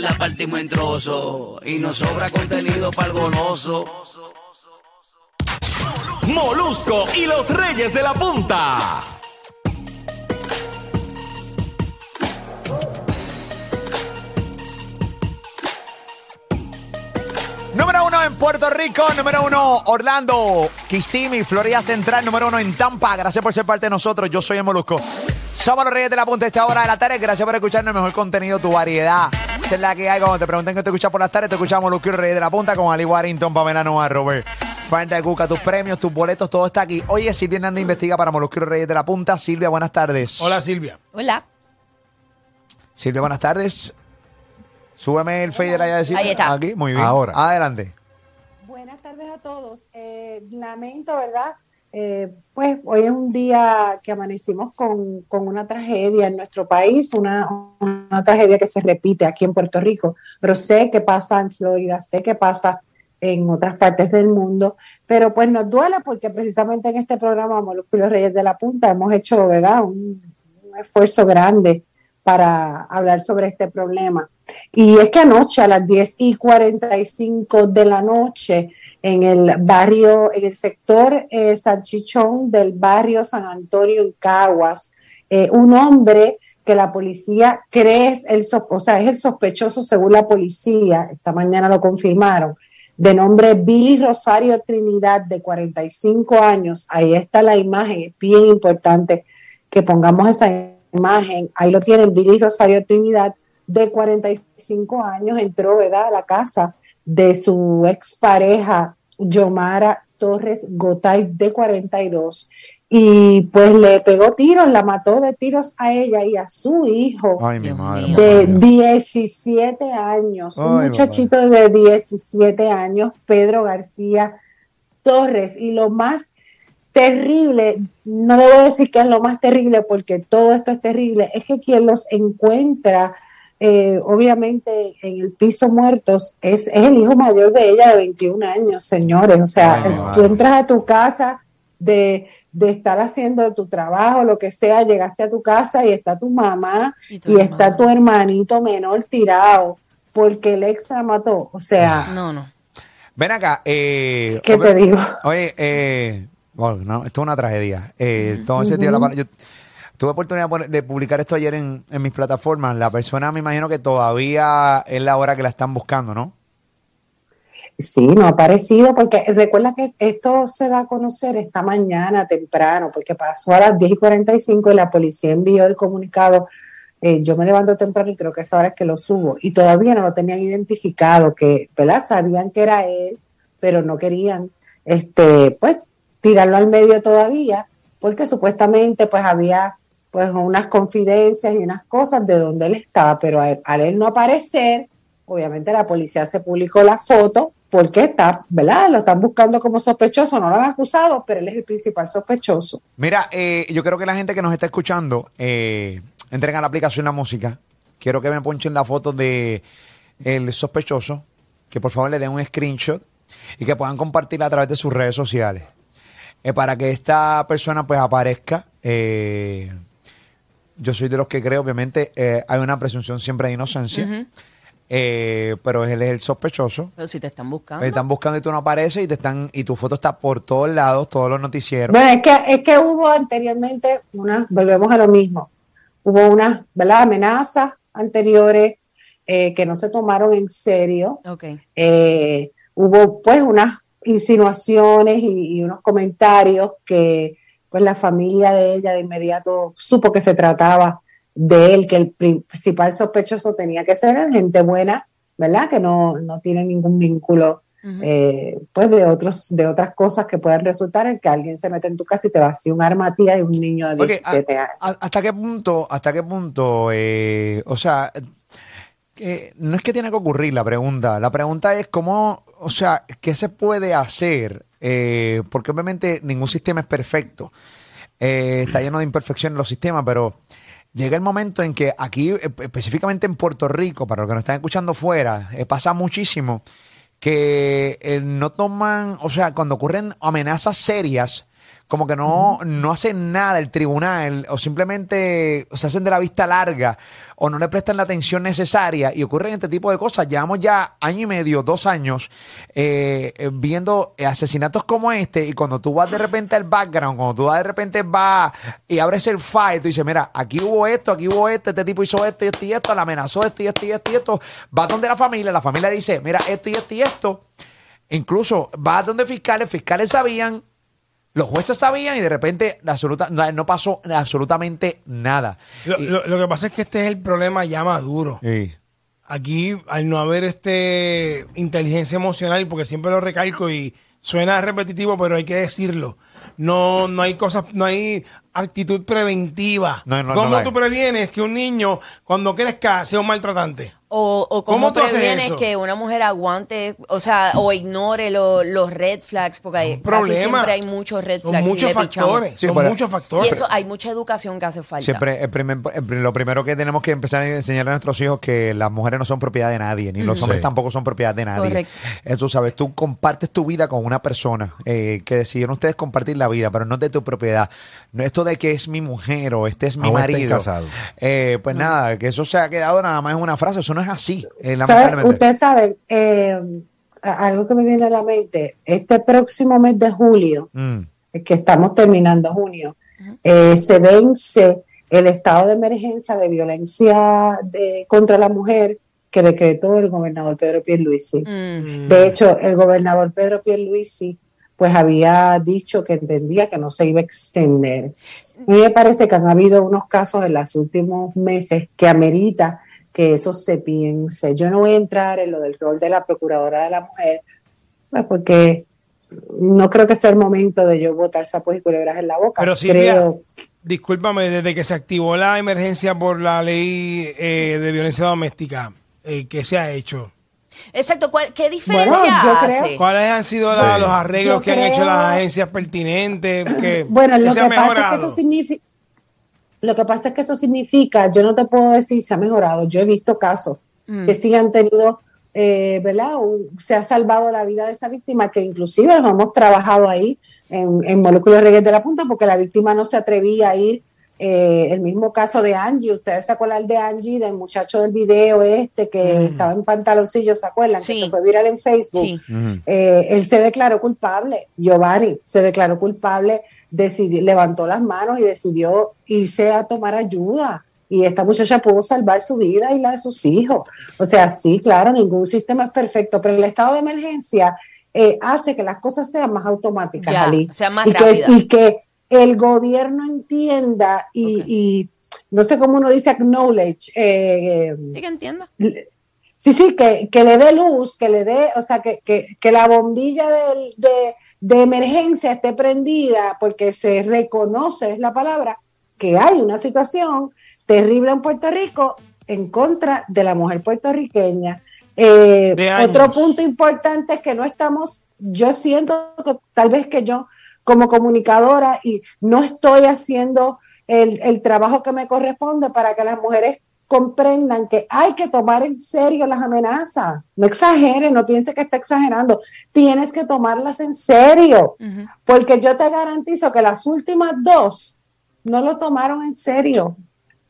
la partimos en trozos. Y nos sobra contenido para el goloso. Molusco y los Reyes de la Punta. Número uno en Puerto Rico, número uno Orlando, Kissimmee, Florida Central, número uno en Tampa. Gracias por ser parte de nosotros. Yo soy el Molusco. Somos los Reyes de la Punta a esta hora de la tarde. Gracias por escucharnos el mejor contenido, tu variedad. Esa es la que hay. Cuando te pregunten qué te escuchas por las tardes, te escuchamos Molusco y los Reyes de la Punta con Ali Warrington, Pamela Noa, Robert. Fanta de Cuca, tus premios, tus boletos, todo está aquí. Oye, Silvia Hernández investiga para los Reyes de la Punta. Silvia, buenas tardes. Hola Silvia. Hola. Silvia, buenas tardes. Súbeme el fader allá de Silvia. Ahí está. Aquí, muy bien. Ahora. Adelante. Buenas tardes a todos. Eh, lamento, ¿verdad? Eh, pues hoy es un día que amanecimos con, con una tragedia en nuestro país, una, una tragedia que se repite aquí en Puerto Rico, pero sé que pasa en Florida, sé que pasa en otras partes del mundo, pero pues nos duele porque precisamente en este programa Molusco y los Reyes de la Punta hemos hecho, un esfuerzo grande para hablar sobre este problema. Y es que anoche a las 10 y 45 de la noche, en el barrio, en el sector eh, Sanchichón del barrio San Antonio en Caguas, eh, un hombre que la policía cree es el, o sea, es el sospechoso según la policía, esta mañana lo confirmaron, de nombre Billy Rosario Trinidad, de 45 años. Ahí está la imagen, es bien importante que pongamos esa imagen. Ahí lo tienen, Billy Rosario Trinidad, de 45 años, entró a la casa de su expareja, Yomara Torres Gotay, de 42, y pues le pegó tiros, la mató de tiros a ella y a su hijo Ay, mi Dios madre. mío. de 17 años, un muchachito de 17 años, Pedro García Torres. Y lo más terrible, no debo decir que es lo más terrible porque todo esto es terrible, es que quien los encuentra, eh, obviamente en el piso muertos, es, es el hijo mayor de ella de 21 años, señores. O sea, Ay, tú entras a tu casa de, de estar haciendo tu trabajo, lo que sea, llegaste a tu casa y está tu mamá Y tu y está tu hermanito menor tirado porque el ex la mató. O sea, No, no. Ven acá. Eh, ¿qué te digo? Oye, eh, bueno, no, esto es una tragedia. Eh, todo ese tío de la pala- yo tuve oportunidad por- de publicar esto ayer en, en mis plataformas. La persona me imagino que todavía es la hora que la están buscando, ¿no? Sí, no ha aparecido porque recuerda que esto se da a conocer esta mañana temprano porque pasó a las 10 y 45 y la policía envió el comunicado. eh, yo me levanto temprano y creo que esa hora es que lo subo y todavía no lo tenían identificado, que, ¿verdad? Sabían que era él, pero no querían, este, pues, tirarlo al medio todavía porque supuestamente pues había pues unas confidencias y unas cosas de donde él estaba, pero al, al él no aparecer, obviamente la policía se publicó la foto porque está, ¿verdad? Lo están buscando como sospechoso, no lo han acusado, pero él es el principal sospechoso. Mira, eh, yo creo que la gente que nos está escuchando, eh, entren a la aplicación La Música. Quiero que me ponchen la foto de el sospechoso, que por favor le den un screenshot y que puedan compartirla a través de sus redes sociales. Eh, para que esta persona pues aparezca. eh, yo soy de los que creo, obviamente, eh, hay una presunción siempre de inocencia. Eh, pero él es el sospechoso. Pero si te están buscando. Te están buscando y tú no apareces y te están y tu foto está por todos lados, todos los noticieros. Bueno, es que, es que hubo anteriormente unas, volvemos a lo mismo, hubo unas, ¿verdad? Amenazas anteriores eh, que no se tomaron en serio. Ok. Eh, hubo pues unas insinuaciones y, y unos comentarios que pues la familia de ella de inmediato supo que se trataba de él, que el principal sospechoso tenía que ser gente buena, ¿verdad? Que no, no tiene ningún vínculo eh, pues de otros de otras cosas que puedan resultar en que alguien se mete en tu casa y te vacía un arma a ti y un niño de Ok, 17 años. a- ¿Hasta qué punto, hasta qué punto, eh, o sea, que no es que tiene que ocurrir la pregunta, la pregunta es cómo, o sea, ¿qué se puede hacer? Eh, porque obviamente ningún sistema es perfecto, Eh, está lleno de imperfecciones los sistemas, pero llega el momento en que aquí, eh, específicamente en Puerto Rico, para los que nos están escuchando fuera, eh, pasa muchísimo que eh, no toman, o sea, cuando ocurren amenazas serias, como que no, no hacen nada el tribunal o simplemente se hacen de la vista larga o no le prestan la atención necesaria y ocurren este tipo de cosas. Llevamos ya año y medio, dos años eh, eh, viendo asesinatos como este y cuando tú vas de repente al background, cuando tú vas de repente vas y abres el file, tú dices, mira, aquí hubo esto, aquí hubo este, este tipo hizo esto y esto y esto, la amenazó esto y esto y esto y esto, va donde la familia, la familia dice, mira, esto y esto y esto. Incluso va donde fiscales, fiscales sabían, los jueces sabían y de repente la absoluta, no, pasó absolutamente nada. Lo, Y- lo- lo que pasa es que este es el problema ya maduro. Sí. Aquí, al no haber este inteligencia emocional, porque siempre lo recalco y suena repetitivo, pero hay que decirlo. No, no hay cosas, no hay actitud preventiva. No, no, ¿Cómo tú previenes que un niño, cuando crezca, sea un maltratante? O, o ¿Cómo cómo, tú haces previenes eso? que una mujer aguante, o sea, o ignore lo- los red flags, porque hay, casi Problema. siempre hay muchos red Son flags. y muchos le pichamos. factores. Sí, son pero- muchos Y eso hay mucha educación que hace falta. Siempre, el primer- el lo primero que tenemos que empezar a enseñar a nuestros hijos que las mujeres no son propiedad de nadie, ni los hombres Sí. tampoco son propiedad de nadie. Correcto. Eso sabes, tú compartes tu vida con una persona eh, que decidieron ustedes compartir la vida, pero no es de tu propiedad. No esto de que es mi mujer o este es mi Aún estén marido. casados. Eh, pues nada, que eso se ha quedado nada más en una frase, eso no es así, eh. Ustedes saben, eh, algo que me viene a la mente, este próximo mes de julio, Mm. es que estamos terminando junio, eh, se vence el estado de emergencia de violencia de- contra la mujer que decretó el gobernador Pedro Pierluisi. Mm. De hecho, el gobernador Pedro Pierluisi pues había dicho que entendía que no se iba a extender. A mí me parece que han habido unos casos en los últimos meses que amerita que eso se piense. Yo no voy a entrar en lo del rol de la procuradora de la mujer, pues porque no creo que sea el momento de yo botar sapos y culebras en la boca. Pero Silvia, creo discúlpame, desde que se activó la emergencia por la ley eh, de violencia doméstica, eh, ¿qué se ha hecho? Exacto, ¿cuál- ¿qué diferencia Bueno, yo creo- hace? ¿Cuáles han sido la- Sí. los arreglos Yo que han hecho las agencias pertinentes? Que, Bueno, lo que pasa es que eso significa, lo que pasa es que eso significa, yo no te puedo decir se ha mejorado, yo he visto casos que sí han tenido, eh, ¿verdad? Un- se ha salvado la vida de esa víctima, que inclusive los hemos trabajado ahí en, en Moléculas Reyes de la Punta, porque la víctima no se atrevía a ir. eh, el mismo caso de Angie, ustedes se acuerdan de Angie, del muchacho del video este que estaba en pantaloncillos, ¿se acuerdan? Que Sí. se fue viral en Facebook. Sí. Eh, él se declaró culpable, Giovanni se declaró culpable, decidió, levantó las manos y decidió irse a tomar ayuda. Y esta muchacha pudo salvar su vida y la de sus hijos. O sea, sí, claro, ningún sistema es perfecto, pero el estado de emergencia eh, hace que las cosas sean más automáticas, Ya, Ali. sean más y que, y que el gobierno entienda y, no sé cómo uno dice acknowledge, eh, Sí que entienda. Sí, sí, que, que le dé luz, que le dé, o sea, que, que, que la bombilla del- de, de emergencia esté prendida porque se reconoce, es la palabra, que hay una situación terrible en Puerto Rico en contra de la mujer puertorriqueña. Eh, De otro punto importante es que no estamos, yo siento que tal vez que yo como comunicadora y no estoy haciendo el, el trabajo que me corresponde para que las mujeres comprendan que hay que tomar en serio las amenazas. No exagere, no piense que está exagerando. Tienes que tomarlas en serio, porque yo te garantizo que las últimas dos no lo tomaron en serio.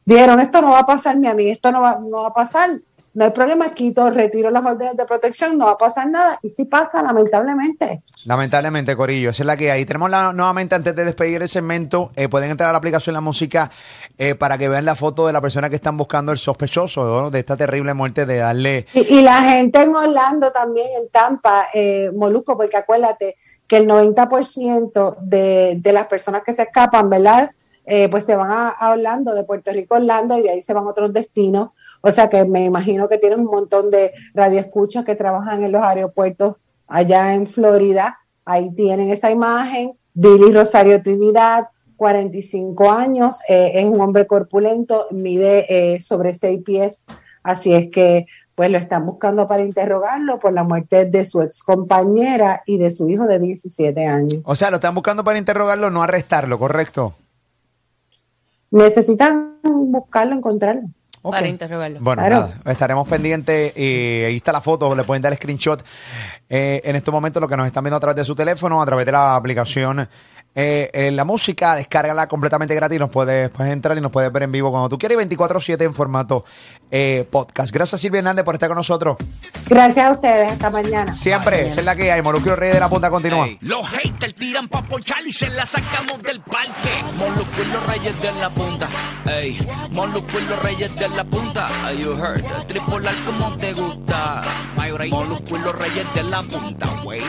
Dijeron, esto no va a pasar ni a mí, esto no va, no va a pasar. No hay problema, quito, retiro las órdenes de protección, no va a pasar nada. Y sí pasa, lamentablemente. Lamentablemente, Corillo, esa es la que hay. Tenemos la, nuevamente, antes de despedir el segmento, eh, pueden entrar a la aplicación La Música eh, para que vean la foto de la persona que están buscando el sospechoso ¿no? de esta terrible muerte de darle... Y, y la gente en Orlando también, en Tampa, eh, Molusco, porque acuérdate que el 90% de, de las personas que se escapan, ¿verdad? Eh, pues se van a, a Orlando, de Puerto Rico a Orlando, y de ahí se van a otros destinos. O sea que me imagino que tienen un montón de radioescuchas que trabajan en los aeropuertos allá en Florida. Ahí tienen esa imagen. Billy Rosario Trinidad, 45 años, eh, es un hombre corpulento, mide eh, sobre 6 pies, así es que pues lo están buscando para interrogarlo por la muerte de su ex compañera y de su hijo de 17 años. O sea, lo están buscando para interrogarlo, no arrestarlo, ¿correcto? Necesitan buscarlo, encontrarlo. Para interrogarlo. Bueno, Claro. nada, estaremos pendientes. eh, ahí está la foto, le pueden dar screenshot. Eh, en este momento, lo que nos están viendo a través de su teléfono, a través de la aplicación eh, eh, la música, descárgala completamente gratis. Nos puedes, puedes entrar y nos puedes ver en vivo cuando tú quieras y 24-7 en formato eh, podcast. Gracias, Silvia Hernández, por estar con nosotros. Gracias a ustedes. Hasta mañana. Siempre, esa es la que hay. Molusco Rey de la Punta continúa. Ey, Los haters tiran pa' ponchar y se la sacamos del parque. Molusco y los reyes de la punta. Ey, Molusco y los reyes de la punta. Hey, you heard. Tripolar como te gusta. Molusco y los reyes de la punta, wey.